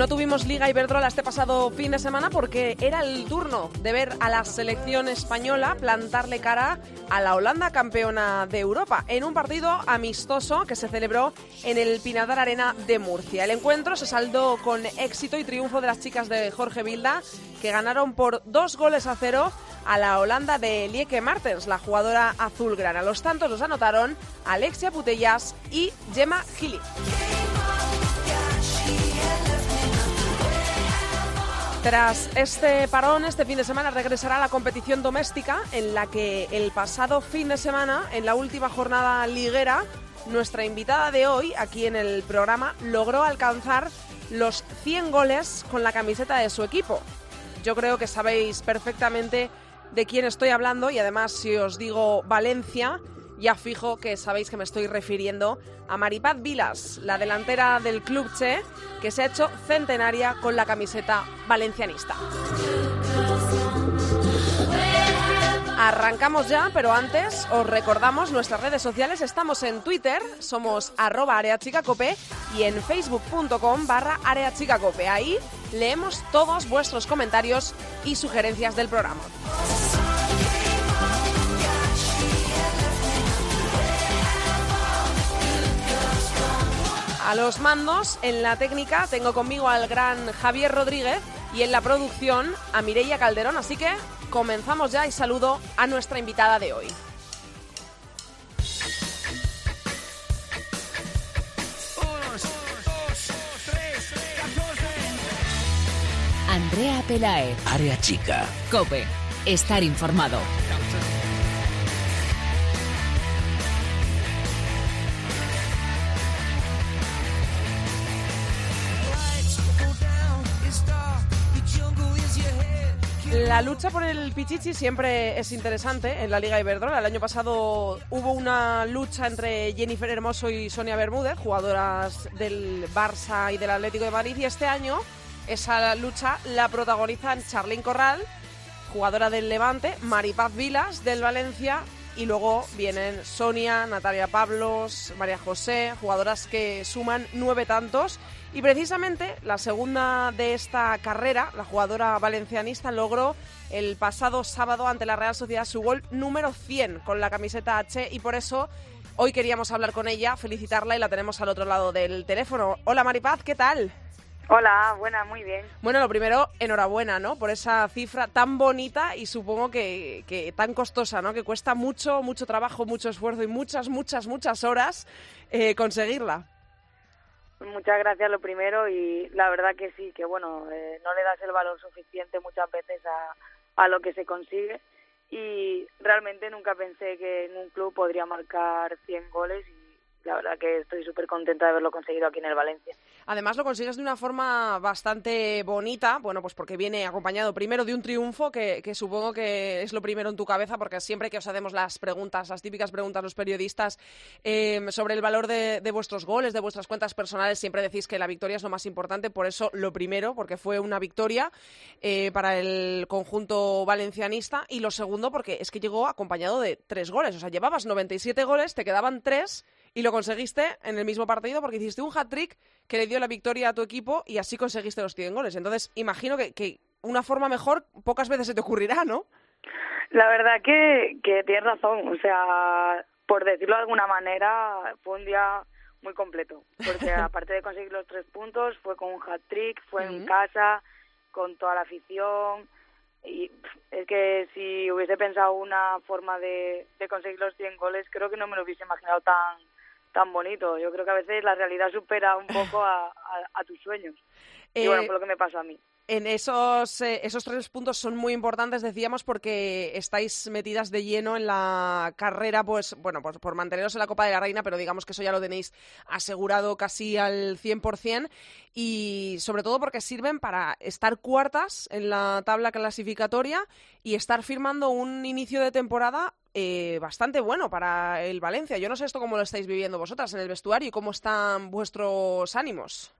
No tuvimos Liga Iberdrola este pasado fin de semana porque era el turno de ver a la selección española plantarle cara a la Holanda campeona de Europa en un partido amistoso que se celebró en el Pinadar Arena de Murcia. El encuentro se saldó con éxito y triunfo de las chicas de Jorge Vilda que ganaron por dos goles a cero a la Holanda de Lieke Martens, la jugadora azulgrana. Los tantos los anotaron Alexia Putellas y Gemma Gili. Tras este parón, este fin de semana regresará la competición doméstica en la que el pasado fin de semana, en la última jornada liguera, nuestra invitada de hoy aquí en el programa logró alcanzar los 100 goles con la camiseta de su equipo. Yo creo que sabéis perfectamente de quién estoy hablando y además si os digo Valencia, ya fijo que sabéis que me estoy refiriendo a Maripaz Vilas, la delantera del Club Che, que se ha hecho centenaria con la camiseta valencianista. Arrancamos ya, pero antes os recordamos nuestras redes sociales. Estamos en Twitter, somos areachicacope y en facebook.com barra areachicacope. Ahí leemos todos vuestros comentarios y sugerencias del programa. A los mandos, en la técnica, tengo conmigo al gran Javier Rodríguez y en la producción a Mireia Calderón. Así que comenzamos ya y saludo a nuestra invitada de hoy. Andrea Pelaez. Área chica. Cope. Estar informado. La lucha por el Pichichi siempre es interesante en la Liga Iberdrola. El año pasado hubo una lucha entre Jennifer Hermoso y Sonia Bermúdez, jugadoras del Barça y del Atlético de Madrid, y este año esa lucha la protagonizan Charlene Corral, jugadora del Levante, Maripaz Vilas del Valencia y luego vienen Sonia, Natalia Pablos, María José, jugadoras que suman nueve tantos. Y precisamente la segunda de esta carrera, la jugadora valencianista, logró el pasado sábado ante la Real Sociedad su gol número 100 con la camiseta H y por eso hoy queríamos hablar con ella, felicitarla y la tenemos al otro lado del teléfono. Hola Maripaz, ¿qué tal? Hola, buena, muy bien. Bueno, lo primero, enhorabuena, ¿no? Por esa cifra tan bonita y supongo que, que, tan costosa, ¿no? Que cuesta mucho, mucho trabajo, mucho esfuerzo y muchas, muchas, muchas horas eh, conseguirla. Muchas gracias, lo primero, y la verdad que sí, que bueno, eh, no le das el valor suficiente muchas veces a, a lo que se consigue. Y realmente nunca pensé que en un club podría marcar 100 goles y la verdad que estoy súper contenta de haberlo conseguido aquí en el Valencia. Además lo consigues de una forma bastante bonita, bueno, pues porque viene acompañado primero de un triunfo que, que, supongo que es lo primero en tu cabeza, porque siempre que os hacemos las preguntas, las típicas preguntas los periodistas eh, sobre el valor de, de, vuestros goles, de vuestras cuentas personales, siempre decís que la victoria es lo más importante, por eso lo primero, porque fue una victoria eh, para el conjunto valencianista, y lo segundo, porque es que llegó acompañado de tres goles, o sea, llevabas 97 goles, te quedaban tres y lo conseguiste en el mismo partido porque hiciste un hat-trick que le dio la victoria a tu equipo y así conseguiste los 100 goles. Entonces, imagino que, que una forma mejor pocas veces se te ocurrirá, ¿no? La verdad que, que tienes razón. O sea, por decirlo de alguna manera, fue un día muy completo. Porque aparte de conseguir los tres puntos, fue con un hat-trick, fue en casa, con toda la afición. Y es que si hubiese pensado una forma de, de conseguir los 100 goles, creo que no me lo hubiese imaginado tan tan bonito. Yo creo que a veces la realidad supera un poco a, a, a tus sueños. Y bueno, por lo que me pasa a mí. En esos, eh, esos tres puntos son muy importantes, decíamos, porque estáis metidas de lleno en la carrera, pues, bueno, por, por manteneros en la Copa de la Reina, pero digamos que eso ya lo tenéis asegurado casi al 100%, y sobre todo porque sirven para estar cuartas en la tabla clasificatoria y estar firmando un inicio de temporada eh, bastante bueno para el Valencia. Yo no sé esto cómo lo estáis viviendo vosotras en el vestuario y cómo están vuestros ánimos.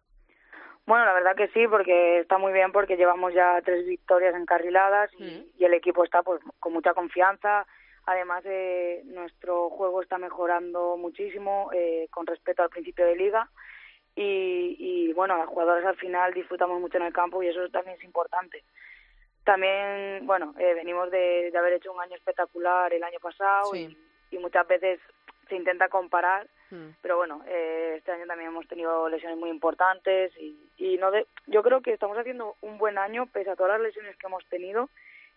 Bueno, la verdad que sí, porque está muy bien porque llevamos ya tres victorias encarriladas y, Mm. y el equipo está pues con mucha confianza. Además, eh, nuestro juego está mejorando muchísimo eh, con respecto al principio de liga y, y bueno, las jugadoras al final disfrutamos mucho en el campo y eso también es importante. También, bueno, eh, venimos de, de haber hecho un año espectacular el año pasado Sí. y, y muchas veces se intenta comparar Mm. pero bueno, eh, este año también hemos tenido lesiones muy importantes y, y no de, yo creo que estamos haciendo un buen año pese a todas las lesiones que hemos tenido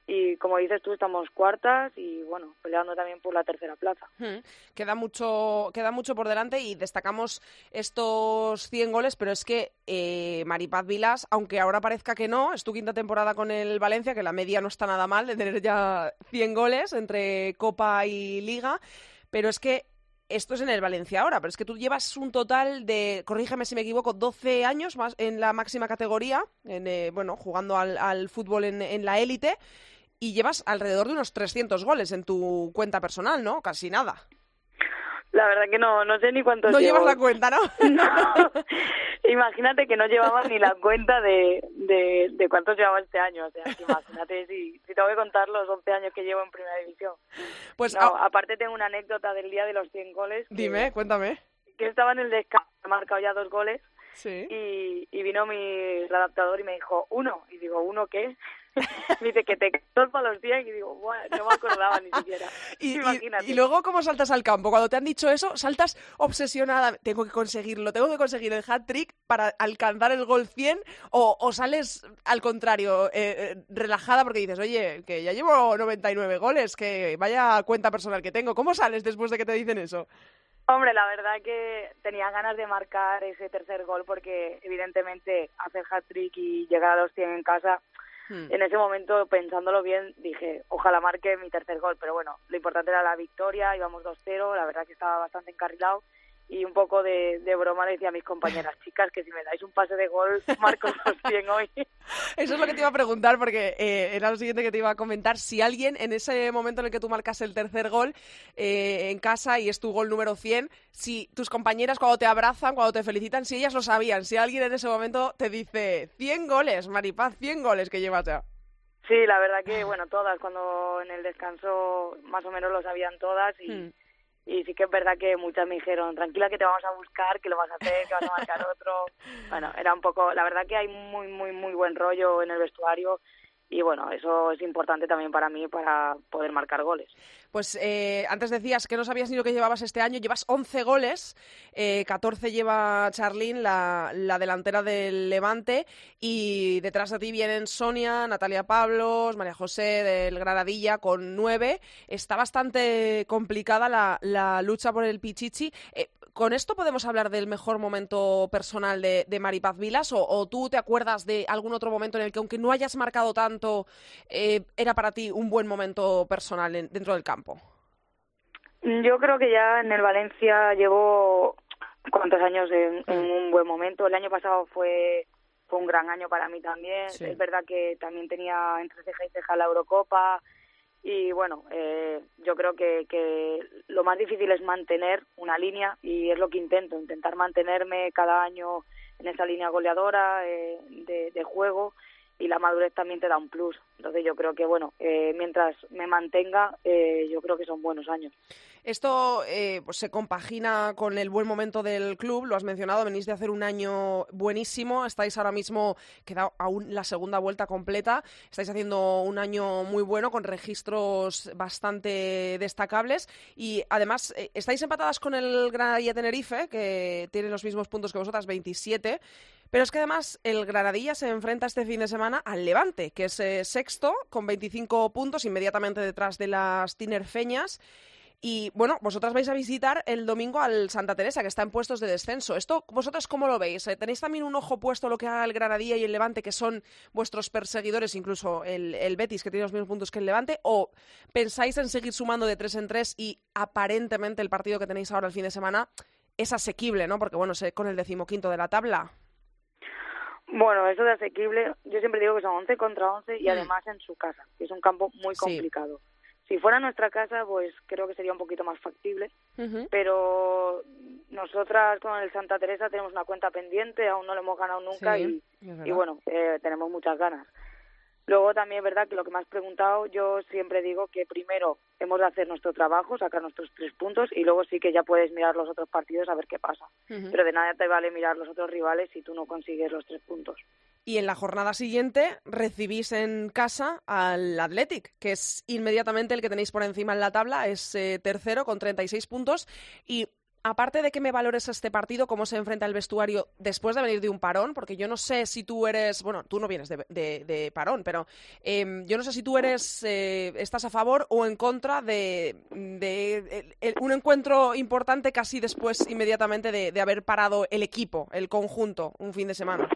y como dices tú estamos cuartas y bueno, peleando también por la tercera plaza. Mm. Queda mucho, queda mucho por delante y destacamos estos 100 goles, pero es que eh, Maripaz Vilas, aunque ahora parezca que no, es tu quinta temporada con el Valencia, que la media no está nada mal de tener ya 100 goles entre Copa y Liga, pero es que esto es en el Valencia ahora, pero es que tú llevas un total de, corrígeme si me equivoco, 12 años más en la máxima categoría, en, eh, bueno, jugando al, al fútbol en, en la élite, y llevas alrededor de unos 300 goles en tu cuenta personal, ¿no? Casi nada. La verdad que no, no sé ni cuántos No llevo. llevas la cuenta, ¿no? No. Imagínate que no llevaba ni la cuenta de, de, de cuántos llevaba este año. O sea, que imagínate si, si tengo que contar los 11 años que llevo en Primera División. Pues No, ah, aparte tengo una anécdota del día de los 100 goles. que- dime, cuéntame. Que estaba en el descanso, he marcado ya dos goles Sí. y, y vino mi el adaptador y me dijo, uno. Y digo, ¿uno qué? dice que te para los 100 y digo, "Buah, no me acordaba ni siquiera. Y, y- Imagínate. y luego, ¿cómo saltas al campo? Cuando te han dicho eso, saltas obsesionada. Tengo que conseguirlo, tengo que conseguir el hat-trick para alcanzar el gol 100 o, o sales al contrario, eh, eh, relajada porque dices, oye, que ya llevo 99 goles, que vaya cuenta personal que tengo. ¿Cómo sales después de que te dicen eso? Hombre, la verdad que tenía ganas de marcar ese tercer gol porque evidentemente hacer hat-trick y llegar a los 100 en casa, Hmm. en ese momento pensándolo bien dije, ojalá marque mi tercer gol, pero bueno, lo importante era la victoria, íbamos 2-0, la verdad que estaba bastante encarrilado y un poco de, de broma le decía a mis compañeras, chicas, que si me dais un pase de gol, marco los 100 hoy. Eso es lo que te iba a preguntar porque eh, era lo siguiente que te iba a comentar. Si alguien en ese momento en el que tú marcas el tercer gol eh, en casa y es tu gol número 100, si tus compañeras cuando te abrazan, cuando te felicitan, si ellas lo sabían, si alguien en ese momento te dice 100 goles, Maripaz, 100 goles que llevas ya. Sí, la verdad que, bueno, todas, cuando en el descanso más o menos lo sabían todas y, Hmm. Y sí que es verdad que muchas me dijeron, tranquila que te vamos a buscar, que lo vas a hacer, que vas a marcar otro. Bueno, era un poco, la verdad que hay muy, muy, muy buen rollo en el vestuario y bueno, eso es importante también para mí para poder marcar goles. Pues eh, antes decías que no sabías ni lo que llevabas este año, llevas 11 goles, eh, 14 lleva Charlín, la, la delantera del Levante, y detrás de ti vienen Sonia, Natalia Pablos, María José del Granadilla con 9. Está bastante complicada la, la lucha por el Pichichi. Eh, ¿Con esto podemos hablar del mejor momento personal de, de Maripaz Vilas? O, ¿O tú te acuerdas de algún otro momento en el que, aunque no hayas marcado tanto, eh, era para ti un buen momento personal en- dentro del campo? Yo creo que ya en el Valencia llevo cuántos años en, en un buen momento. El año pasado fue fue un gran año para mí también. Sí. Es verdad que también tenía entre ceja y ceja la Eurocopa y bueno, eh, yo creo que, que lo más difícil es mantener una línea y es lo que intento, intentar mantenerme cada año en esa línea goleadora eh, de, de juego y la madurez también te da un plus. Entonces yo creo que bueno, eh, mientras me mantenga, eh, yo creo que son buenos años. Esto eh, pues se compagina con el buen momento del club, lo has mencionado, venís de hacer un año buenísimo, estáis ahora mismo, queda aún la segunda vuelta completa, estáis haciendo un año muy bueno con registros bastante destacables y además eh, estáis empatadas con el Granadilla Tenerife, que tiene los mismos puntos que vosotras, 27. Pero es que además el Granadilla se enfrenta este fin de semana al Levante, que es eh, sexto con 25 puntos, inmediatamente detrás de las tinerfeñas. Y bueno, vosotras vais a visitar el domingo al Santa Teresa, que está en puestos de descenso. ¿Esto vosotras cómo lo veis? Eh, ¿Tenéis también un ojo puesto lo que haga el Granadilla y el Levante, que son vuestros perseguidores, incluso el, el Betis, que tiene los mismos puntos que el Levante? ¿O pensáis en seguir sumando de tres en tres y aparentemente el partido que tenéis ahora el fin de semana es asequible, ¿no? Porque bueno, con el decimoquinto de la tabla. Bueno, eso de asequible, yo siempre digo que son 11 contra 11 y Mm. además en su casa, que es un campo muy Sí. complicado. Si fuera nuestra casa, pues creo que sería un poquito más factible, pero nosotras con el Santa Teresa tenemos una cuenta pendiente, aún no lo hemos ganado nunca y, y, bueno, eh, tenemos muchas ganas. Luego también es verdad que lo que me has preguntado, yo siempre digo que primero hemos de hacer nuestro trabajo, sacar nuestros tres puntos y luego sí que ya puedes mirar los otros partidos a ver qué pasa. Pero de nada te vale mirar los otros rivales si tú no consigues los tres puntos. Y en la jornada siguiente recibís en casa al Athletic, que es inmediatamente el que tenéis por encima en la tabla, es eh, tercero con 36 puntos y aparte de que me valores este partido, cómo se enfrenta el vestuario después de venir de un parón, porque yo no sé si tú eres, bueno, tú no vienes de, parón, pero em, yo no sé si tú eres, eh, estás a favor o en contra de, un encuentro importante casi después, inmediatamente, de, haber parado el equipo, el conjunto, un fin de semana.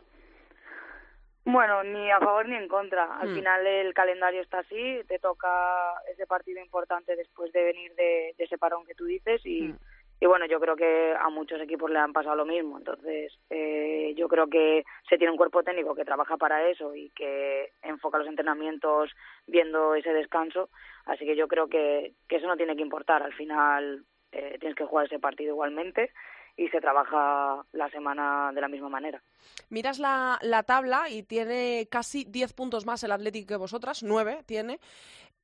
Bueno, ni a favor ni en contra. Al hmm. final el calendario está así, te toca ese partido importante después de venir de, ese parón que tú dices y... Hmm y bueno, yo creo que a muchos equipos le han pasado lo mismo. Entonces, eh, yo creo que se tiene un cuerpo técnico que trabaja para eso y que enfoca los entrenamientos viendo ese descanso. Así que yo creo que, que eso no tiene que importar. Al final eh, tienes que jugar ese partido igualmente y se trabaja la semana de la misma manera. Miras la, la tabla y tiene casi 10 puntos más el Atlético que vosotras, 9 tiene.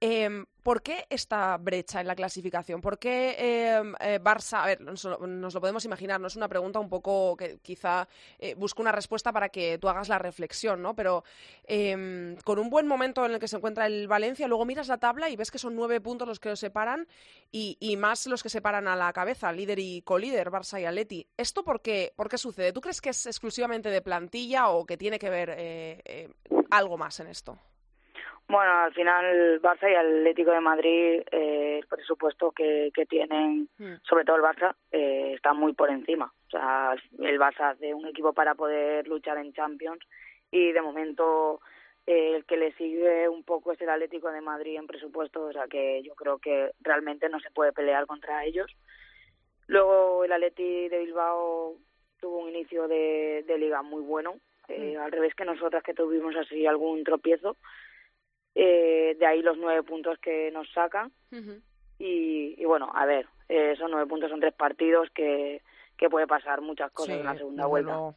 Eh, ¿Por qué esta brecha en la clasificación? ¿Por qué em, eh, Barça, a ver, nos, lo podemos imaginar, no es una pregunta un poco que quizá eh, busco una respuesta para que tú hagas la reflexión, ¿no? Pero em, con un buen momento en el que se encuentra el Valencia, luego miras la tabla y ves que son nueve puntos los que los separan y, y más los que separan a la cabeza, líder y colíder, Barça y Atleti. ¿Esto por qué, por qué sucede? ¿Tú crees que es exclusivamente de plantilla o que tiene que ver eh, algo más en esto? Bueno, al final Barça y Atlético de Madrid, eh, el presupuesto que, que tienen, hmm. sobre todo el Barça, eh, está muy por encima. O sea, el Barça hace un equipo para poder luchar en Champions y de momento eh, el que le sigue un poco es el Atlético de Madrid en presupuesto, o sea que yo creo que realmente no se puede pelear contra ellos. Luego el Atleti de Bilbao tuvo un inicio de, de liga muy bueno, eh, hmm. al revés que nosotras que tuvimos así algún tropiezo. Eh, de ahí los nueve puntos que nos sacan. y, bueno, a ver, eh, esos nueve puntos son tres partidos que, que puede pasar muchas cosas en la segunda vuelta.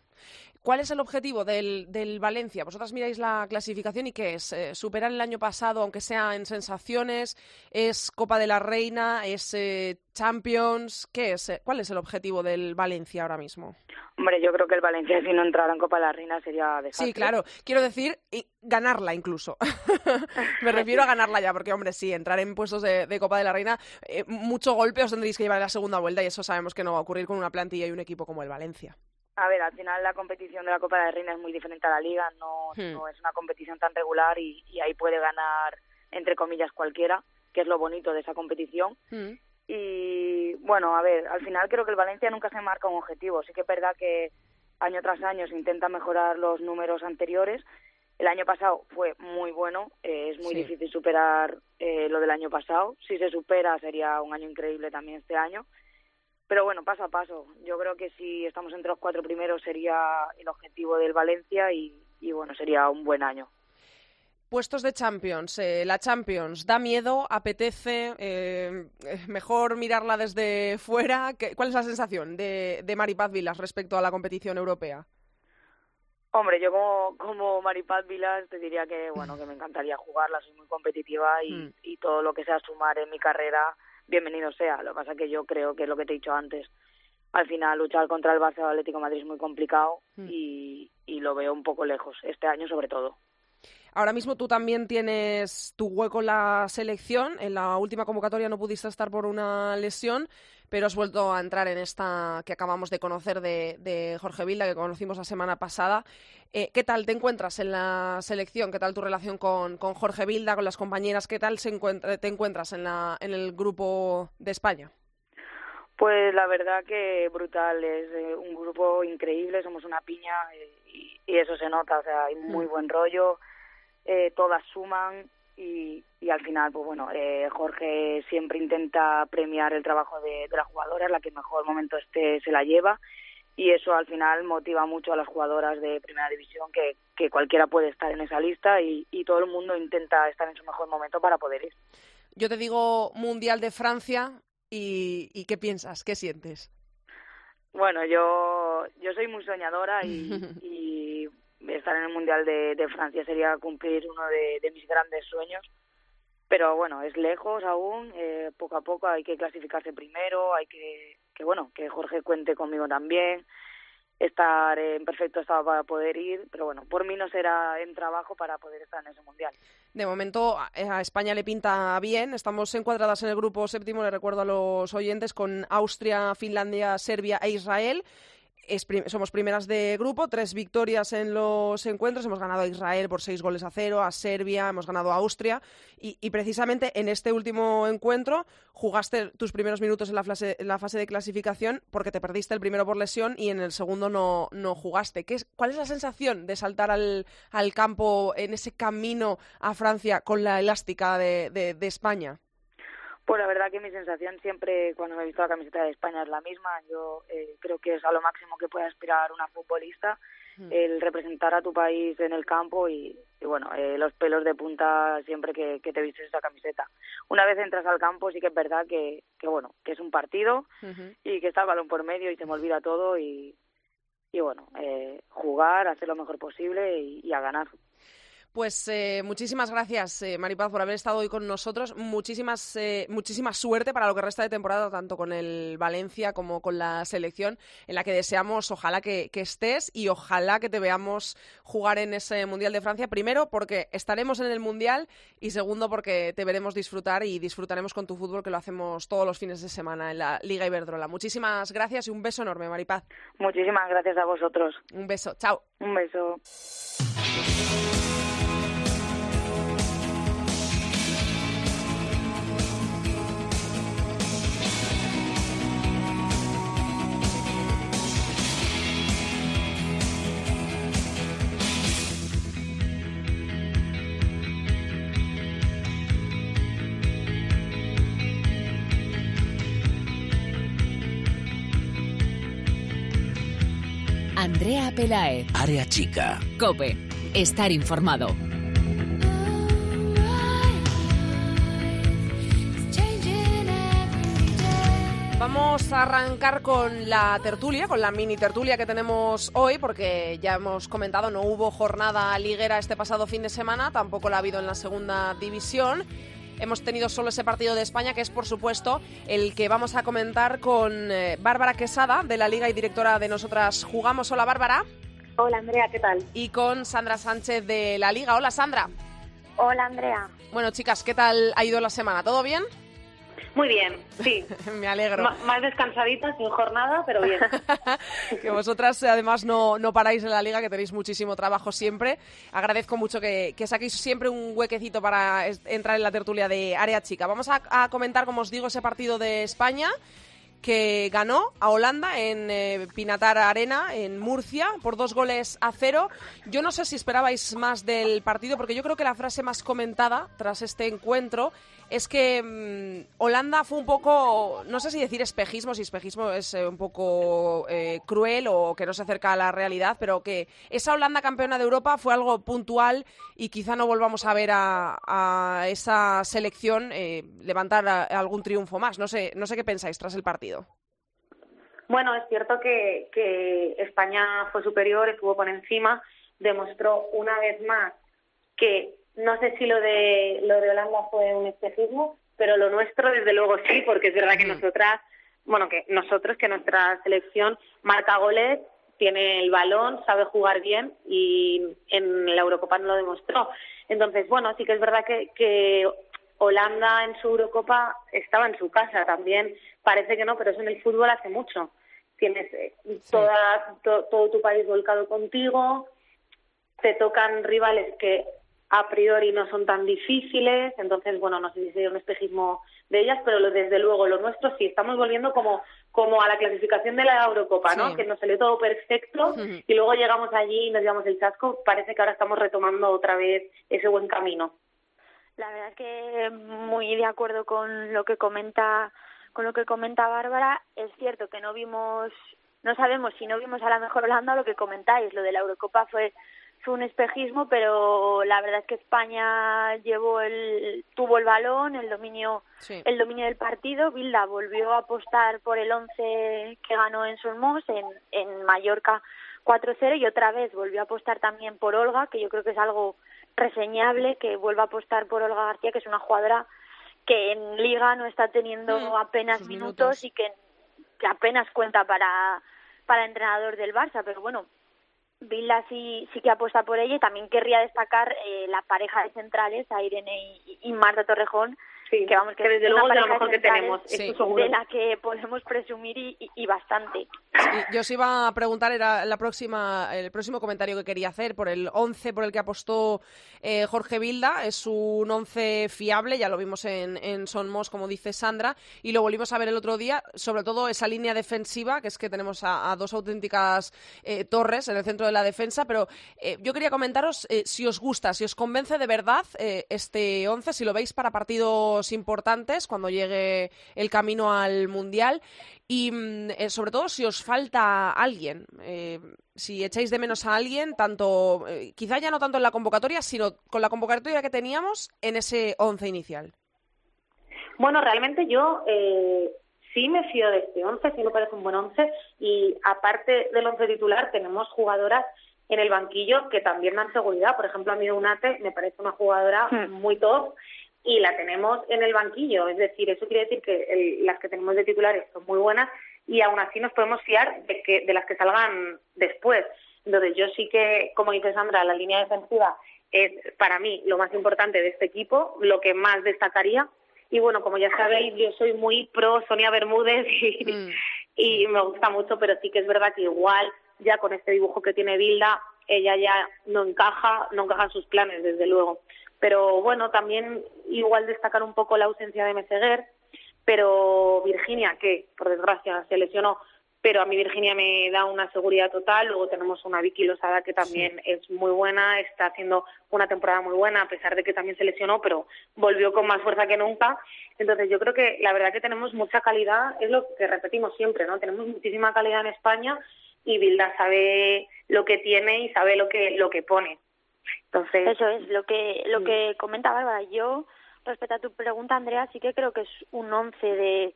¿Cuál es el objetivo del, del, Valencia? Vosotras miráis la clasificación y ¿qué es? Eh, ¿Superar el año pasado, aunque sea en sensaciones? ¿Es Copa de la Reina? ¿Es eh, Champions? ¿Qué es? Eh, ¿Cuál es el objetivo del Valencia ahora mismo? Hombre, yo creo que el Valencia si no entrara en Copa de la Reina sería desastre. Sí, claro. Quiero decir, y ganarla incluso. Me refiero a ganarla ya, porque hombre, sí, entrar en puestos de, de Copa de la Reina, mucho golpe os tendréis que llevar la segunda vuelta y eso sabemos que no va a ocurrir con una plantilla y un equipo como el Valencia. A ver, al final la competición de la Copa de Reina es muy diferente a la Liga, no, hmm. no es una competición tan regular y, y, ahí puede ganar, entre comillas, cualquiera, que es lo bonito de esa competición. Hmm. Y bueno, a ver, al final creo que el Valencia nunca se marca un objetivo. Sí que es verdad que año tras año se intenta mejorar los números anteriores. El año pasado fue muy bueno, eh, es muy difícil superar eh, lo del año pasado. Si se supera sería un año increíble también este año pero bueno, paso a paso. Yo creo que si estamos entre los cuatro primeros sería el objetivo del Valencia y, bueno, sería un buen año. Puestos de Champions, eh, la Champions, ¿da miedo? ¿Apetece? Eh, ¿Mejor mirarla desde fuera? ¿Cuál es la sensación de, de Maripaz Vilas respecto a la competición europea? Hombre, yo como, como Maripaz Vilas te diría que bueno que me encantaría jugarla, soy muy competitiva y, mm. y todo lo que sea sumar en mi carrera bienvenido sea. Lo que pasa es que yo creo que es lo que te he dicho antes. Al final luchar contra el Barça o Atlético Madrid es muy complicado mm. y, y lo veo un poco lejos, este año sobre todo. Ahora mismo tú también tienes tu hueco en la selección. En la última convocatoria no pudiste estar por una lesión, pero has vuelto a entrar en esta que acabamos de conocer de, Jorge Vilda, que conocimos la semana pasada. Eh, ¿Qué tal te encuentras en la selección? ¿Qué tal tu relación con, Jorge Vilda, con las compañeras? ¿Qué tal se te encuentras en, la, en el grupo de España? Pues la verdad que brutal, es eh, un grupo increíble, somos una piña eh, y, y, eso se nota, o sea, hay muy mm. buen rollo, eh, todas suman y, y al final, pues bueno, eh, Jorge siempre intenta premiar el trabajo de, de la jugadora, la que mejor momento esté se la lleva y eso al final motiva mucho a las jugadoras de primera división que, que cualquiera puede estar en esa lista y, y todo el mundo intenta estar en su mejor momento para poder ir. yo te digo Mundial de Francia y, y ¿qué piensas? ¿Qué sientes? Bueno, yo, yo soy muy soñadora y, y estar en el Mundial de, Francia sería cumplir uno de, mis grandes sueños. Pero bueno, es lejos aún, eh, poco a poco hay que clasificarse primero, hay que, que, bueno, que Jorge cuente conmigo también, estar en perfecto estado para poder ir, pero bueno, por mí no será en trabajo para poder estar en ese Mundial. De momento a España le pinta bien, estamos encuadradas en el grupo séptimo, le recuerdo a los oyentes, con Austria, Finlandia, Serbia e Israel somos primeras de grupo, tres victorias en los encuentros. Hemos ganado a Israel por seis goles a cero, a Serbia, hemos ganado a Austria. Y, precisamente en este último encuentro jugaste tus primeros minutos en la, fase, de clasificación porque te perdiste el primero por lesión y en el segundo no, no jugaste. ¿Qué es, ¿Cuál es la sensación de saltar al, campo en ese camino a Francia con la elástica de España? Pues la verdad que mi sensación siempre cuando me he visto la camiseta de España es la misma. Yo eh, creo que es a lo máximo que puede aspirar una futbolista, mm. el representar a tu país en el campo y, bueno, eh, los pelos de punta siempre que, te vistes esa camiseta. Una vez entras al campo sí que es verdad que, que bueno, que es un partido y que está el balón por medio y se me olvida todo y, y bueno, eh, jugar, hacer lo mejor posible y a ganar. Pues eh, muchísimas gracias, eh, Maripaz, por haber estado hoy con nosotros. Muchísimas, eh, muchísima suerte para lo que resta de temporada, tanto con el Valencia como con la selección, en la que deseamos, ojalá que, estés y ojalá que te veamos jugar en ese Mundial de Francia. Primero, porque estaremos en el Mundial y segundo, porque te veremos disfrutar y disfrutaremos con tu fútbol, que lo hacemos todos los fines de semana en la Liga Iberdrola. Muchísimas gracias y un beso enorme, Maripaz. Muchísimas gracias a vosotros. Un beso. Chao. Un beso. Pelaez. Área chica. Cope. Estar informado. Vamos a arrancar con la tertulia, con la mini tertulia que tenemos hoy, porque ya hemos comentado, no hubo jornada liguera este pasado fin de semana, tampoco la ha habido en la segunda división hemos tenido solo ese partido de España, que es por supuesto el que vamos a comentar con eh, Bárbara Quesada, de la Liga y directora de Nosotras Jugamos. Hola Bárbara. Hola Andrea, ¿qué tal? Y con Sandra Sánchez de la Liga. Hola Sandra. Hola Andrea. Bueno chicas, ¿qué tal ha ido la semana? ¿Todo bien? Muy bien, sí. Me alegro. más descansadita, sin jornada, pero bien. que vosotras además no, no paráis en la liga, que tenéis muchísimo trabajo siempre. Agradezco mucho que, que saquéis siempre un huequecito para entrar en la tertulia de Área Chica. Vamos a, comentar, como os digo, ese partido de España que ganó a Holanda en eh, Pinatar Arena, en Murcia, por dos goles a cero. Yo no sé si esperabais más del partido, porque yo creo que la frase más comentada tras este encuentro es que mm, Holanda fue un poco, no sé si decir espejismo, si espejismo es eh, un poco eh, cruel o que no se acerca a la realidad, pero que esa Holanda campeona de Europa fue algo puntual y quizá no volvamos a ver a, esa selección eh, levantar algún triunfo más. No sé, no sé qué pensáis tras el partido. Bueno, es cierto que, que España fue superior, estuvo por encima, demostró una vez más que no sé si lo de, lo de Holanda fue un espejismo, pero lo nuestro desde luego sí, porque es verdad que nosotras, bueno, que nosotros, que nuestra selección marca goles, tiene el balón, sabe jugar bien y en la Eurocopa no lo demostró. Entonces, bueno, sí que es verdad que, que Holanda en su Eurocopa estaba en su casa también, parece que no, pero eso en el fútbol hace mucho. Tienes eh, toda, todo tu país volcado contigo, te tocan rivales que a priori no son tan difíciles, entonces, bueno, no sé si sería un espejismo de ellas, pero desde luego lo nuestro sí, estamos volviendo como, como a la clasificación de la Eurocopa, ¿no? Que nos salió todo perfecto y luego llegamos allí y nos llevamos el chasco, parece que ahora estamos retomando otra vez ese buen camino. La verdad es que muy de acuerdo con lo que comenta con lo que comenta Bárbara, es cierto que no vimos no sabemos si no vimos a la mejor Holanda lo que comentáis, lo de la Eurocopa fue un espejismo, pero la verdad es que España llevó el, tuvo el balón, el dominio, el dominio del partido. Bilda volvió a apostar por el 11 que ganó en Solmos, en, en Mallorca 4-0, y otra vez volvió a apostar también por Olga, que yo creo que es algo reseñable, que vuelva a apostar por Olga García, que es una jugadora que en Liga no está teniendo mm, apenas minutos, y que, que apenas cuenta para para entrenador del Barça, pero bueno, Villa sí, sí que apuesta por ella y también querría destacar eh, la pareja de centrales, Irene y, Marta Torrejón, que vamos que, desde luego es lo mejor que tenemos, de la que podemos presumir y, bastante. yo os iba a preguntar, era la próxima, el próximo comentario que quería hacer, por el 11 por el que apostó eh, Jorge Vilda, es un 11 fiable, ya lo vimos en, en Son Mos, como dice Sandra, y lo volvimos a ver el otro día, sobre todo esa línea defensiva, que es que tenemos a, dos auténticas eh, torres en el centro de la defensa, pero eh, yo quería comentaros si os gusta, si os convence de verdad este 11, si lo veis para importantes cuando llegue el camino al Mundial y mm, eh, sobre todo si os falta alguien, eh, si echáis de menos a alguien, tanto eh, quizá ya no tanto en la convocatoria, sino con la convocatoria que teníamos en ese once inicial. Bueno, realmente yo sí me fío de este once, sí me parece un buen once y aparte del once titular tenemos jugadoras en el banquillo que también dan seguridad. Por ejemplo, a mí Unate me parece una jugadora hmm. muy top y la tenemos en el banquillo. Es decir, eso quiere decir que las que tenemos de titulares son muy buenas y aún así nos podemos fiar de, que, de las que salgan después. Entonces, yo sí que, como dice Sandra, la línea defensiva es para mí lo más importante de este equipo, lo que más destacaría. Y bueno, como ya sabéis, yo soy muy pro Sonia Bermúdez y, mm. y me gusta mucho, pero sí que es verdad que igual ya con este dibujo que tiene Bilda, ella ya no encaja, no encaja en sus planes, desde luego. Pero bueno, también igual destacar un poco la ausencia de Meseguer, pero Virginia, que por desgracia se lesionó, pero a mí Virginia me da una seguridad total. Luego tenemos una Vicky Losada que también es muy buena, está haciendo una temporada muy buena, a pesar de que también se lesionó, pero volvió con más fuerza que nunca. Entonces yo creo que la verdad que tenemos mucha calidad, es lo que repetimos siempre, ¿no? Tenemos muchísima calidad en España y Bilda sabe lo que tiene y sabe lo que, lo que pone. Entonces, eso es lo que lo que comenta Bárbara. Yo respecto a tu pregunta, Andrea, sí que creo que es un once de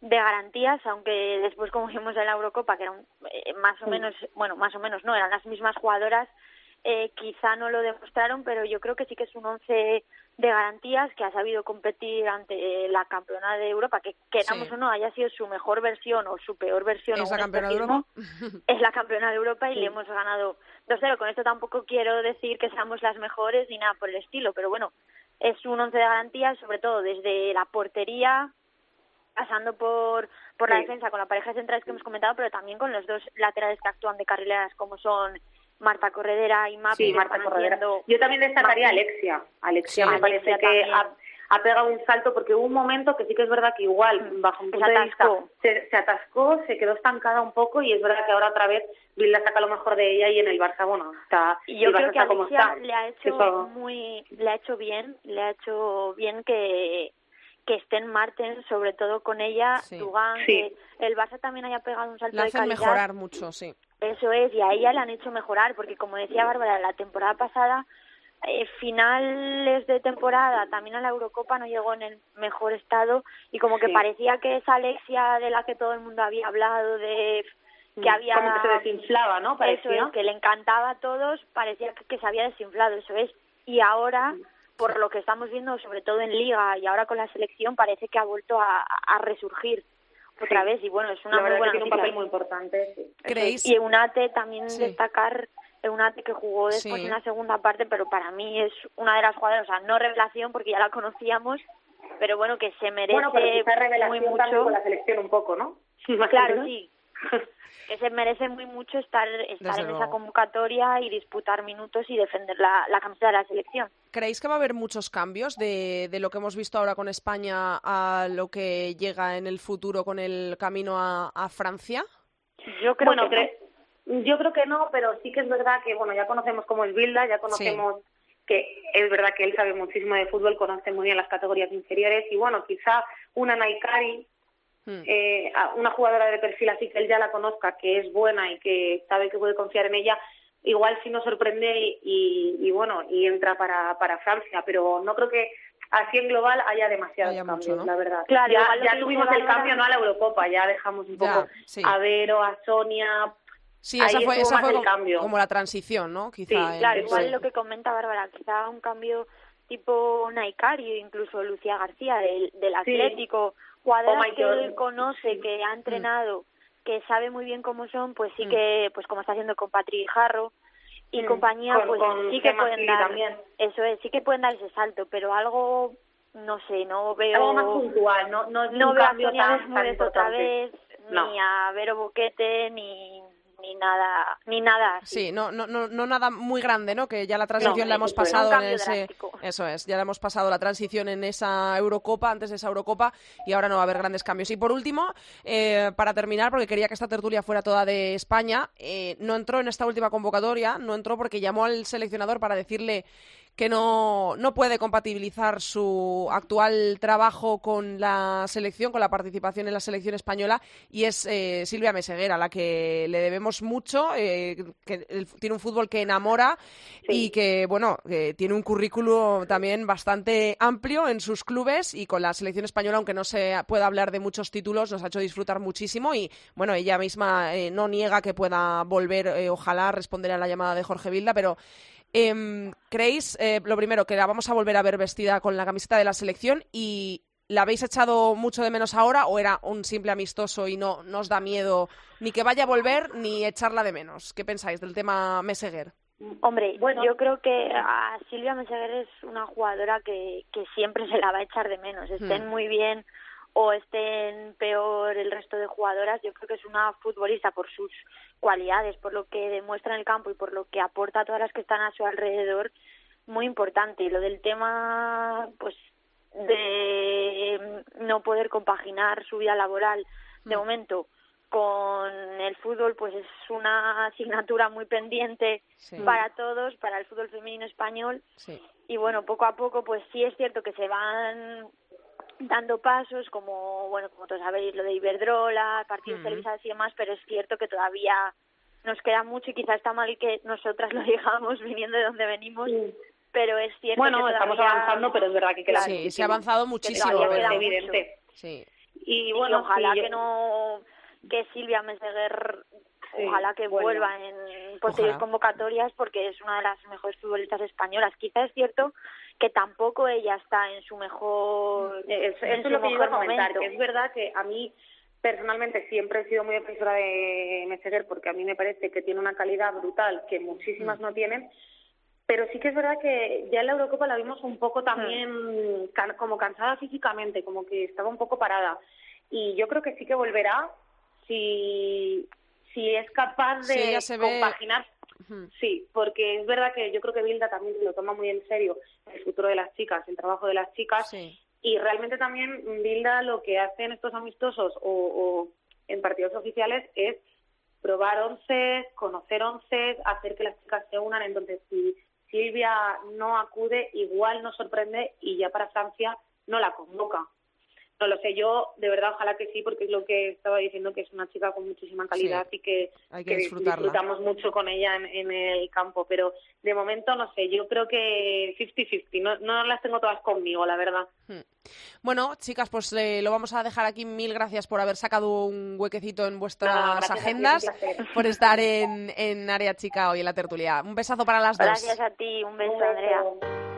de garantías, aunque después como vimos en la Eurocopa que eran eh, más o menos, bueno, más o menos no, eran las mismas jugadoras, eh, quizá no lo demostraron, pero yo creo que sí que es un once de garantías que ha sabido competir ante la campeona de Europa, que queramos o no haya sido su mejor versión o su peor versión. ¿Es la campeona de Europa? Es la campeona de Europa y le hemos ganado 2-0. Con esto tampoco quiero decir que seamos las mejores ni nada por el estilo, pero bueno, es un once de garantías, sobre todo desde la portería, pasando por, por la defensa con la pareja central que hemos comentado, pero también con los dos laterales que actúan de carrileras como son Marta Corredera y Mapi. Sí, Marta Corredera. Yo también destacaría a Alexia. Alexia me parece que ha, pegado un salto porque hubo un momento que sí que es verdad que igual, mm, bajo un punto se de vista, se, atascó, se quedó estancada un poco y es verdad que ahora otra vez Bilda saca lo mejor de ella y en el Barça, bueno, está... Y yo creo que Alexia le ha hecho muy... le ha hecho bien, le ha hecho bien que que estén Martens, sobre todo con ella, sí. que el Barça también haya pegado un salto la de calidad. mejorar mucho, sí. Eso es, y a ella la han hecho mejorar, porque como decía Bárbara, la temporada pasada, eh, finales de temporada, también a la Eurocopa no llegó en el mejor estado, y como que parecía que esa Alexia de la que todo el mundo había hablado, de que mm, había... Como que se desinflaba, ¿no? Parecía. Eso que le encantaba a todos, parecía que, se había desinflado, eso es. Y ahora, por lo que estamos viendo, sobre todo en Liga y ahora con la selección, parece que ha vuelto a, a resurgir otra vez y bueno, es una muy buena tiene un papel muy importante. ¿Creéis? Y Eunate también destacar Eunate que jugó después en la segunda parte, pero para mí es una de las jugadoras, o sea, no revelación porque ya la conocíamos, pero bueno, que se merece bueno, pero muy mucho con la selección un poco, ¿no? claro, sí. que se merece muy mucho estar, estar en esa convocatoria y disputar minutos y defender la, la camiseta de la selección. ¿Creéis que va a haber muchos cambios de, de, lo que hemos visto ahora con España a lo que llega en el futuro con el camino a, a Francia? Yo creo que no. Yo creo que no, pero sí que es verdad que, bueno, ya conocemos cómo es Bilda, ya conocemos que es verdad que él sabe muchísimo de fútbol, conoce muy bien las categorías inferiores y, bueno, quizá una Naikari Hmm. eh, una jugadora de perfil así que él ya la conozca, que es buena y que sabe que puede confiar en ella, igual sí nos sorprende y, bueno, y entra para, para Francia, pero no creo que así en global haya demasiados cambios, la verdad. Claro, ya, tuvimos el cambio no a la Eurocopa, ya dejamos un poco a Vero, a Sonia, Sí, esa fue, esa fue como, la transición, ¿no? Quizá claro, igual lo que comenta Bárbara, quizá un cambio tipo Naikario, incluso Lucía García del, del Atlético, jugadores que él conoce, que ha entrenado, que sabe muy bien cómo son, pues sí mm. que, pues como está haciendo con Patrick Jarro y mm. compañía, pues sí que pueden dar, eso es, sí que pueden dar ese salto, pero algo no sé, no veo algo más puntual, no no, no veo a tan, otra vez, ni a Vero Boquete, ni ni nada ni nada sí no no no no nada muy grande no que ya la transición la hemos pasado en ese eso es ya la hemos pasado la transición en esa Eurocopa antes de esa Eurocopa y ahora no va a haber grandes cambios. Y por último eh, para terminar porque quería que esta tertulia fuera toda de España eh, no entró en esta última convocatoria no entró porque llamó al seleccionador para decirle que no, no puede compatibilizar su actual trabajo con la selección, con la participación en la selección española, y es eh, Silvia Meseguera, a la que le debemos mucho, eh, que tiene un fútbol que enamora y que, bueno, tiene un currículo también bastante amplio en sus clubes y con la selección española, aunque no se pueda hablar de muchos títulos, nos ha hecho disfrutar muchísimo y, bueno, ella misma eh, no niega que pueda volver, ojalá, responder a la llamada de Jorge Vilda, pero Em, ¿Creéis, eh, lo primero, que la vamos a volver a ver vestida con la camiseta de la selección y la habéis echado mucho de menos ahora o era un simple amistoso y no, nos os da miedo ni que vaya a volver ni echarla de menos? ¿Qué pensáis del tema Meseguer? Hombre, bueno. yo creo que a Silvia Meseguer es una jugadora que, que siempre se la va a echar de menos. Estén hmm. muy bien o estén peor el resto de jugadoras, yo creo que es una futbolista por sus cualidades, por lo que demuestra en el campo y por lo que aporta a todas las que están a su alrededor, muy importante. Y lo del tema, pues, de no poder compaginar su vida laboral de mm. momento con el fútbol, pues es una asignatura muy pendiente para todos, para el fútbol femenino español. Y bueno, poco a poco, pues sí es cierto que se van dando pasos como, bueno, como todos sabéis, lo de Iberdrola, partidos televisados y demás, pero es cierto que todavía nos queda mucho y quizás está mal que nosotras lo digamos viniendo de donde venimos, pero es cierto bueno, estamos avanzando, pero es verdad que queda Sí, se ha avanzado muchísimo, es evidente. Sí. Y bueno, ojalá que no que Silvia Meseguer ojalá que vuelva en posteriores convocatorias porque es una de las mejores futbolistas españolas. Quizá es cierto que tampoco ella está en su mejor es, es lo que iba a comentar, que es verdad que a mí personalmente siempre he sido muy defensora de Meseguer porque a mí me parece que tiene una calidad brutal que muchísimas mm. no tienen, pero sí que es verdad que ya en la Eurocopa la vimos un poco también mm. como cansada físicamente, como que estaba un poco parada. Y yo creo que sí que volverá si, si es capaz de compaginar Sí, porque es verdad que yo creo que Bilda también lo toma muy en serio el futuro de las chicas, el trabajo de las chicas. Y realmente también Bilda lo que hace en estos amistosos o, en partidos oficiales es probar once, conocer once, hacer que las chicas se unan. Entonces, si Silvia no acude, igual nos sorprende y ya para Francia no la convoca. No lo sé, yo de verdad ojalá que sí, porque es lo que estaba diciendo, que es una chica con muchísima calidad y que, disfrutamos mucho con ella en, el campo. Pero de momento, no sé, yo creo que 50-50, no, no las tengo todas conmigo, la verdad. Hmm. Bueno, chicas, pues eh, lo vamos a dejar aquí. Mil gracias por haber sacado un huequecito en vuestras agendas, por estar en, en Área Chica hoy en la tertulia. Un besazo para las dos. Gracias a ti, un beso, Andrea.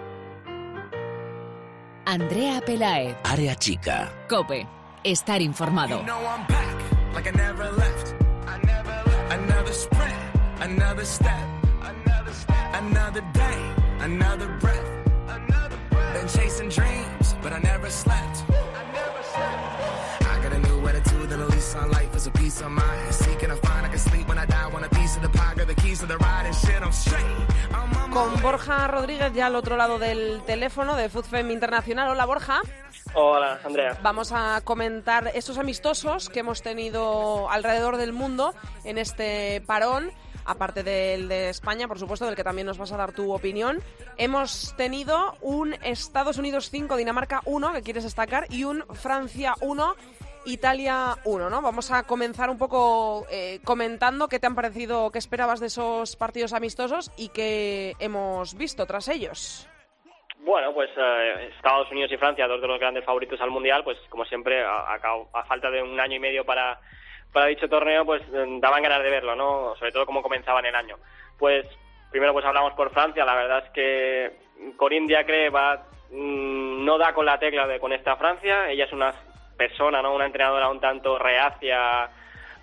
Andrea Pelaez. Área chica. Cope. Estar informado. You know I'm back, like I never left. I never left. Another sprint, another step. Another step. Another day, another breath. Another breath. Been chasing dreams, but I never slept. I never slept. I got a new attitude and a lease on life is a piece of mind. Seeking a con Borja Rodríguez ya al otro lado del teléfono de FUTFEM Internacional. Hola Borja. Hola Andrea. Vamos a comentar estos amistosos que hemos tenido alrededor del mundo en este parón aparte del de España, por supuesto, del que también nos vas a dar tu opinión. Hemos tenido un Estados Unidos 5, Dinamarca 1, que quieres destacar, y un Francia 1, Italia 1, ¿no? Vamos a comenzar un poco eh, comentando qué te han parecido, qué esperabas de esos partidos amistosos y qué hemos visto tras ellos. Bueno, pues eh, Estados Unidos y Francia, dos de los grandes favoritos al Mundial, pues como siempre, a, falta de un año y medio para, para dicho torneo, pues eh, daban ganas de verlo, ¿no? Sobre todo cómo comenzaban el año. Pues primero pues hablamos por Francia, la verdad es que Corinne Diacre va, mm, no da con la tecla de con esta Francia, ella es una persona, ¿no? Una entrenadora un tanto reacia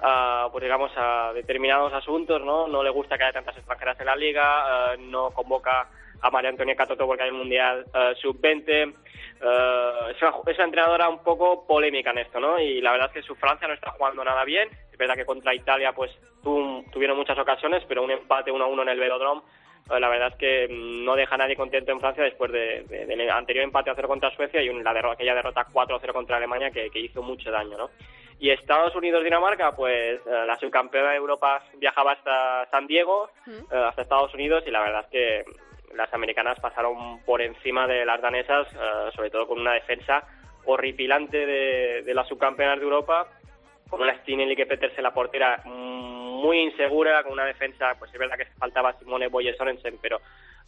a, pues digamos, a determinados asuntos, ¿no? No le gusta que haya tantas extranjeras en la liga, eh, no convoca a María Antonia Catoto porque hay un Mundial eh, Sub-20. Uh, es, una, entrenadora un poco polémica en esto, ¿no? Y la verdad es que su Francia no está jugando nada bien. Es verdad que contra Italia pues tuvieron muchas ocasiones, pero un empate 1-1 en el Velodrome la verdad es que mm, no deja a nadie contento en Francia después de, del anterior empate a cero contra Suecia y la aquella derrota 4-0 contra Alemania que, hizo mucho daño, ¿no? Y Estados Unidos-Dinamarca, pues la subcampeona de Europa viajaba hasta San Diego, hasta Estados Unidos, y la verdad es que las americanas pasaron por encima de las danesas, eh, sobre todo con una defensa horripilante de, de las subcampeonas de Europa, con una Stinelli que Peters en la portera muy insegura, con una defensa, pues es verdad que faltaba Simone Boye Sorensen, pero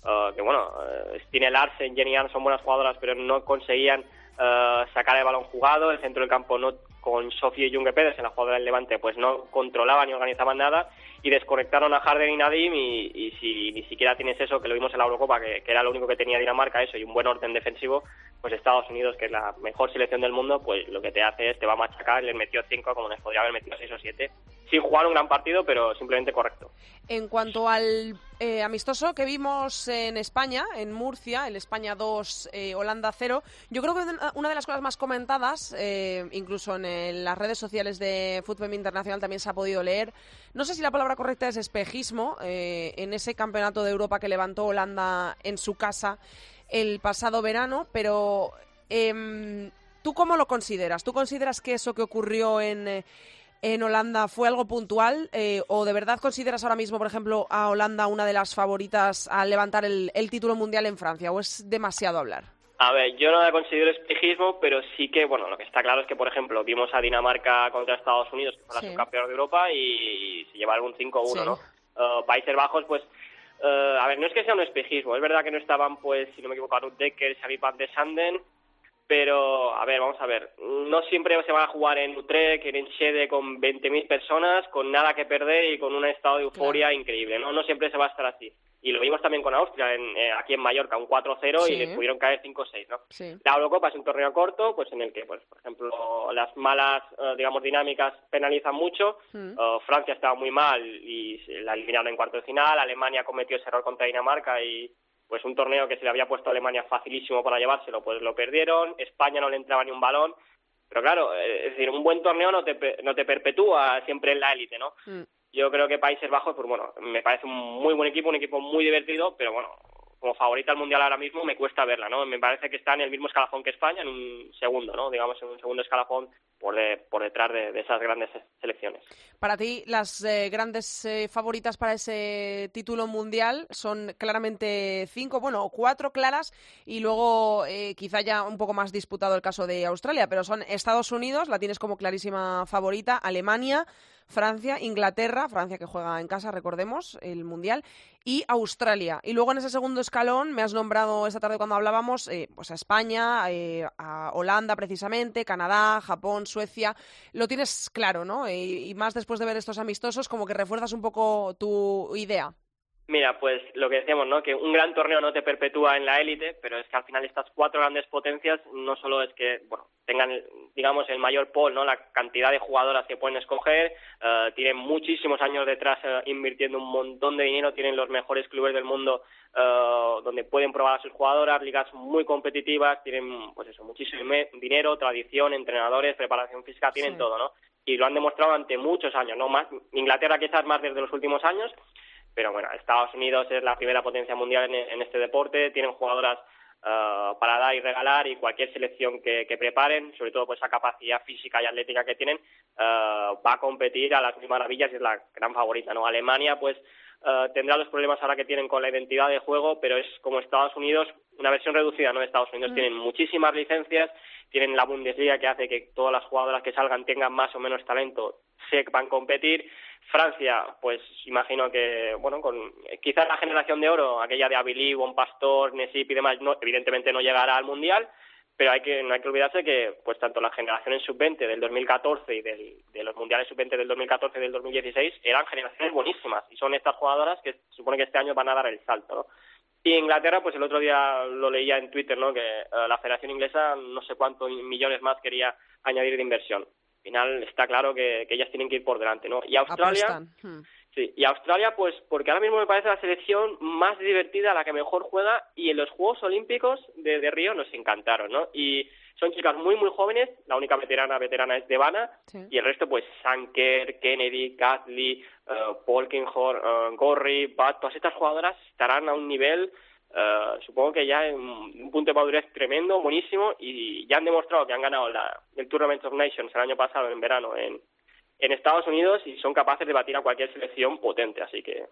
uh, que bueno, uh, Stine Larsen, Jenny son buenas jugadoras, pero no conseguían uh, sacar el balón jugado, el centro del campo no con Sofía Junge Pérez en la jugadora del Levante, pues no controlaban ni organizaban nada. Y desconectaron a Harden y Nadim y, si ni siquiera tienes eso, que lo vimos en la Eurocopa, que, era lo único que tenía Dinamarca, eso y un buen orden defensivo, pues Estados Unidos, que es la mejor selección del mundo, pues lo que te hace es te va a machacar, les metió cinco como les podría haber metido seis o siete sin jugar un gran partido, pero simplemente correcto. En cuanto al eh, amistoso que vimos en España, en Murcia, el España 2, eh, Holanda 0, yo creo que una de las cosas más comentadas, eh, incluso en las redes sociales de Fútbol Internacional también se ha podido leer, no sé si la palabra correcta es espejismo, en ese campeonato de Europa que levantó Holanda en su casa el pasado verano, pero em, ¿tú cómo lo consideras? ¿Tú consideras que eso que ocurrió en en Holanda fue algo puntual eh, o de verdad consideras ahora mismo, por ejemplo, a Holanda una de las favoritas a levantar el, título mundial en Francia o es demasiado hablar? A ver, yo no la considero espejismo, pero sí que, bueno, lo que está claro es que, por ejemplo, vimos a Dinamarca contra Estados Unidos, que fue la subcampeona de Europa, y, se llevaron un 5-1, ¿no? Uh, Países Bajos, pues, uh, a ver, no es que sea un espejismo, es verdad que no estaban, pues, si no me equivoco, Ruth Decker, Xavi Van de Sanden, pero a ver, vamos a ver, no siempre se va a jugar en Utrecht, en Enschede con 20.000 personas, con nada que perder y con un estado de euforia increíble, ¿no? No siempre se va a estar así. Y lo vimos también con Austria, en, eh, aquí en Mallorca, un 4-0 y les pudieron caer 5-6, ¿no? La Eurocopa es un torneo corto, pues en el que, pues por ejemplo, las malas, eh, digamos, dinámicas penalizan mucho. Mm. Francia estaba muy mal y la eliminaron en cuarto de final. Alemania cometió ese error contra Dinamarca y pues un torneo que se le había puesto a Alemania facilísimo para llevárselo, pues lo perdieron, España no le entraba ni un balón, pero claro, eh, es decir, un buen torneo no te, no te perpetúa siempre en la élite, ¿no? Mm. Yo creo que Países Bajos, pues bueno, me parece un muy buen equipo, un equipo muy divertido, pero bueno, como favorita al mundial ahora mismo me cuesta verla, ¿no? Me parece que está en el mismo escalafón que España, en un segundo, ¿no? Digamos, en un segundo escalafón por, por detrás de, esas grandes selecciones. Para ti, las eh, grandes eh, favoritas para ese título mundial son claramente cinco, bueno, cuatro claras y luego eh, quizá ya un poco más disputado el caso de Australia, pero son Estados Unidos, la tienes como clarísima favorita, Alemania, Francia, Inglaterra, Francia que juega en casa, recordemos, el Mundial, y Australia. Y luego en ese segundo escalón me has nombrado esta tarde cuando hablábamos eh, pues a España, eh, a Holanda precisamente, Canadá, Japón, Suecia. Lo tienes claro, ¿no? y más después de ver estos amistosos, como que refuerzas un poco tu idea. Mira, pues lo que decíamos, ¿no? Que un gran torneo no te perpetúa en la élite, pero es que al final estas cuatro grandes potencias no solo es que, bueno, tengan, digamos, el mayor pool, ¿no? La cantidad de jugadoras que pueden escoger, eh, tienen muchísimos años detrás eh, invirtiendo un montón de dinero, tienen los mejores clubes del mundo eh, donde pueden probar a sus jugadoras, ligas muy competitivas, tienen, pues eso, muchísimo dinero, tradición, entrenadores, preparación física, tienen todo, ¿no? Y lo han demostrado ante muchos años, ¿no? Más, Inglaterra quizás más desde los últimos años, pero bueno, Estados Unidos es la primera potencia mundial en, este deporte, tienen jugadoras uh, para dar y regalar y cualquier selección que, preparen, sobre todo por esa capacidad física y atlética que tienen, uh, va a competir a las mil maravillas y es la gran favorita, ¿no? Alemania, pues eh, tendrá los problemas ahora que tienen con la identidad de juego, pero es como Estados Unidos, una versión reducida, ¿no? De Estados Unidos mm. tienen muchísimas licencias, tienen la Bundesliga que hace que todas las jugadoras que salgan tengan más o menos talento, sepan competir. Francia, pues imagino que, bueno, con quizás la generación de oro, aquella de Abilí, Bon Pastor, Nesip y demás, no, evidentemente no llegará al Mundial, pero hay que no hay que olvidarse que pues tanto la generación en sub-20 del 2014 y de los mundiales sub-20 del 2014 y del 2016 eran generaciones buenísimas y son estas jugadoras que se supone que este año van a dar el salto, ¿no? Y Inglaterra, pues el otro día lo leía en Twitter, ¿no? Que eh, la Federación Inglesa no sé cuántos millones más quería añadir de inversión. Al final está claro que, ellas tienen que ir por delante, ¿no? Y Australia, hmm. Sí, y Australia, pues porque ahora mismo me parece la selección más divertida, la que mejor juega, y en los Juegos Olímpicos de, Río nos encantaron, ¿no? Y son chicas muy, muy jóvenes, la única veterana veterana es Devana, y el resto, pues, Sanker, Kennedy, Catley, uh, Polkinghorn, uh, Gorry, Bat, todas estas jugadoras estarán a un nivel, uh, supongo que ya en un punto de madurez tremendo, buenísimo, y ya han demostrado que han ganado la, el Tournament of Nations el año pasado, en verano, en, en Estados Unidos y son capaces de batir a cualquier selección potente, así que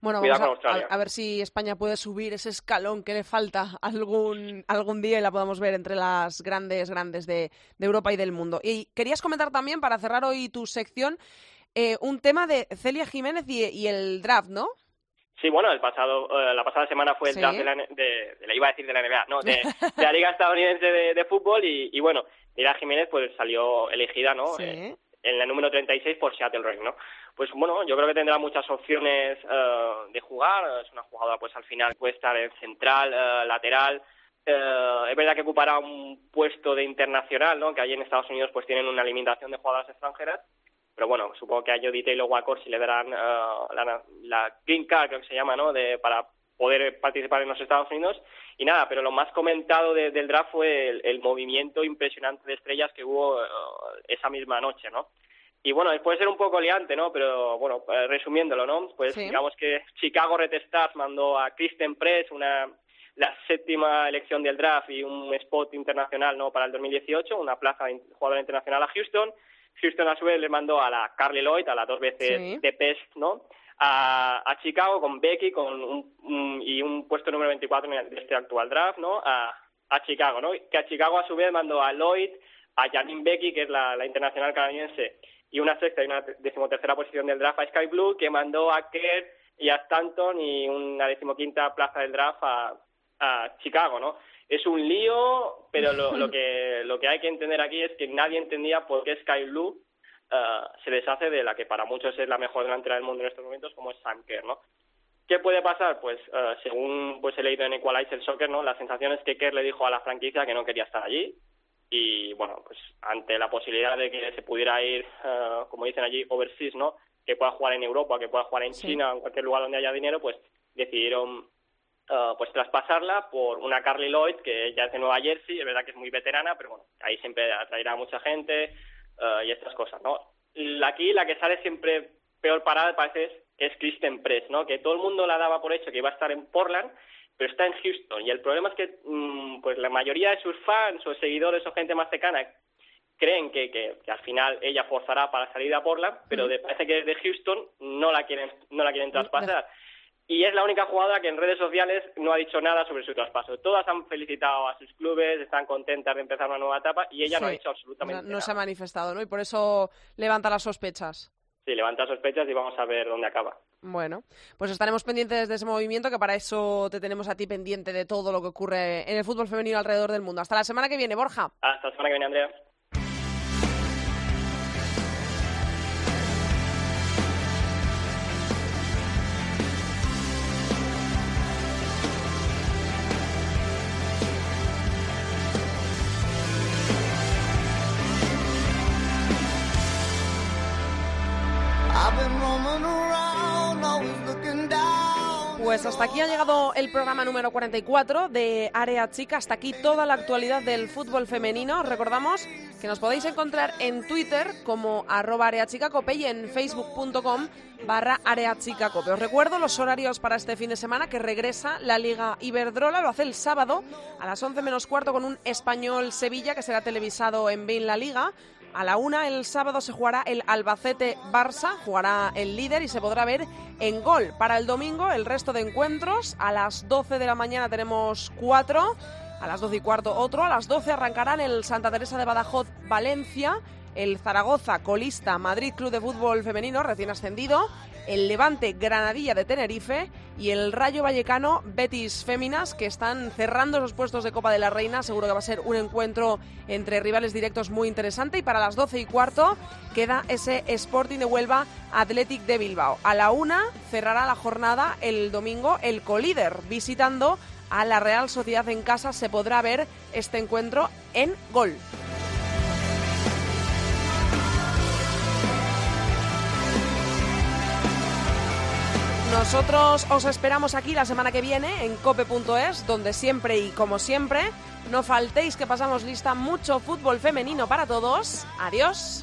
bueno, vamos a, ver si España puede subir ese escalón que le falta algún algún día y la podamos ver entre las grandes grandes de, Europa y del mundo. Y querías comentar también para cerrar hoy tu sección eh, un tema de Celia Jiménez y, el draft, ¿no? Sí, bueno, el pasado, eh, la pasada semana fue el draft de la, de, la, iba a decir de la NBA, no, de, la Liga Estadounidense de, Fútbol y, y, bueno, Celia Jiménez pues salió elegida, ¿no? Sí. Eh, en la número 36 por Seattle Ring, ¿no? Pues bueno, yo creo que tendrá muchas opciones eh, de jugar. Es una jugadora, pues al final puede estar en central, eh, lateral. Eh, es verdad que ocupará un puesto de internacional, ¿no? Que allí en Estados Unidos pues tienen una limitación de jugadoras extranjeras. Pero bueno, supongo que a Jody Taylor Walker si le darán la, la green card, creo que se llama, ¿no? De, para poder participar en los Estados Unidos. Y nada, pero lo más comentado del draft fue el, movimiento impresionante de estrellas que hubo eh, esa misma noche, ¿no? Y bueno, puede ser un poco liante, ¿no? Pero bueno, eh, resumiéndolo, ¿no? Pues digamos que Chicago Red Stars mandó a Kristen Press una la séptima elección del draft y un spot internacional no para el 2018, una plaza de jugadora internacional a Houston. Houston a su vez le mandó a la Carly Lloyd, a la dos veces de PEST, ¿no? A, Chicago con Becky con un, y un puesto número 24 de este actual draft, ¿no? A, a Chicago, ¿no? Que a Chicago a su vez mandó a Lloyd, a Janine Becky, que es la, internacional canadiense, y una sexta y una decimotercera posición del draft a Sky Blue, que mandó a Kerr y a Stanton y una decimoquinta plaza del draft a, a Chicago, ¿no? Es un lío, pero lo, lo, que, lo que hay que entender aquí es que nadie entendía por qué Sky Blue eh, se deshace de la que para muchos es la mejor delantera del mundo en estos momentos, como es Sam Kerr, ¿no? ¿Qué puede pasar? Pues uh, según pues he leído en Equalizer Soccer, ¿no? La sensación es que Kerr le dijo a la franquicia que no quería estar allí y bueno, pues ante la posibilidad de que se pudiera ir, uh, como dicen allí, overseas, ¿no? Que pueda jugar en Europa, que pueda jugar en China, en cualquier lugar donde haya dinero, pues decidieron pues traspasarla por una Carly Lloyd que ya es de Nueva Jersey, es verdad que es muy veterana, pero bueno, ahí siempre atraerá a mucha gente, eh, y estas cosas, ¿no? Aquí la que sale siempre peor parada parece es Kristen Press, ¿no? Que todo el mundo la daba por hecho que iba a estar en Portland, pero está en Houston. Y el problema es que mm, pues la mayoría de sus fans o seguidores o gente más cercana creen que, que, al final ella forzará para salir a Portland, pero parece que desde Houston no la quieren no la quieren traspasar y es la única jugadora que en redes sociales no ha dicho nada sobre su traspaso. Todas han felicitado a sus clubes, están contentas de empezar una nueva etapa y ella no ha dicho absolutamente nada. No se ha manifestado, ¿no? Y por eso levanta las sospechas. Sí, levanta sospechas y vamos a ver dónde acaba. Bueno, pues estaremos pendientes de ese movimiento, que para eso te tenemos a ti pendiente de todo lo que ocurre en el fútbol femenino alrededor del mundo. Hasta la semana que viene, Borja. Hasta la semana que viene, Andrea. Pues hasta aquí ha llegado el programa número 44 de Área Chica. Hasta aquí toda la actualidad del fútbol femenino. Recordamos que nos podéis encontrar en Twitter como arroba areachicacope y en facebook.com barra areachicacope. Os recuerdo los horarios para este fin de semana que regresa la Liga Iberdrola. Lo hace el sábado a las 11 menos cuarto con un español Sevilla que será televisado en Bein La Liga A la una el sábado se jugará el Albacete-Barça, jugará el líder y se podrá ver en gol. Para el domingo el resto de encuentros. A las 12 de la mañana tenemos cuatro. A las 12 y cuarto otro. A las 12 arrancarán el Santa Teresa de Badajoz Valencia, el Zaragoza colista Madrid Club de Fútbol Femenino recién ascendido el Levante Granadilla de Tenerife y el Rayo Vallecano Betis Féminas, que están cerrando los puestos de Copa de la Reina. Seguro que va a ser un encuentro entre rivales directos muy interesante. Y para las 12 y cuarto queda ese Sporting de Huelva Athletic de Bilbao. A la una cerrará la jornada el domingo el colíder visitando a la Real Sociedad en casa. Se podrá ver este encuentro en gol. Nosotros os esperamos aquí la semana que viene en cope.es, donde siempre y como siempre, no faltéis que pasamos lista mucho fútbol femenino para todos. Adiós.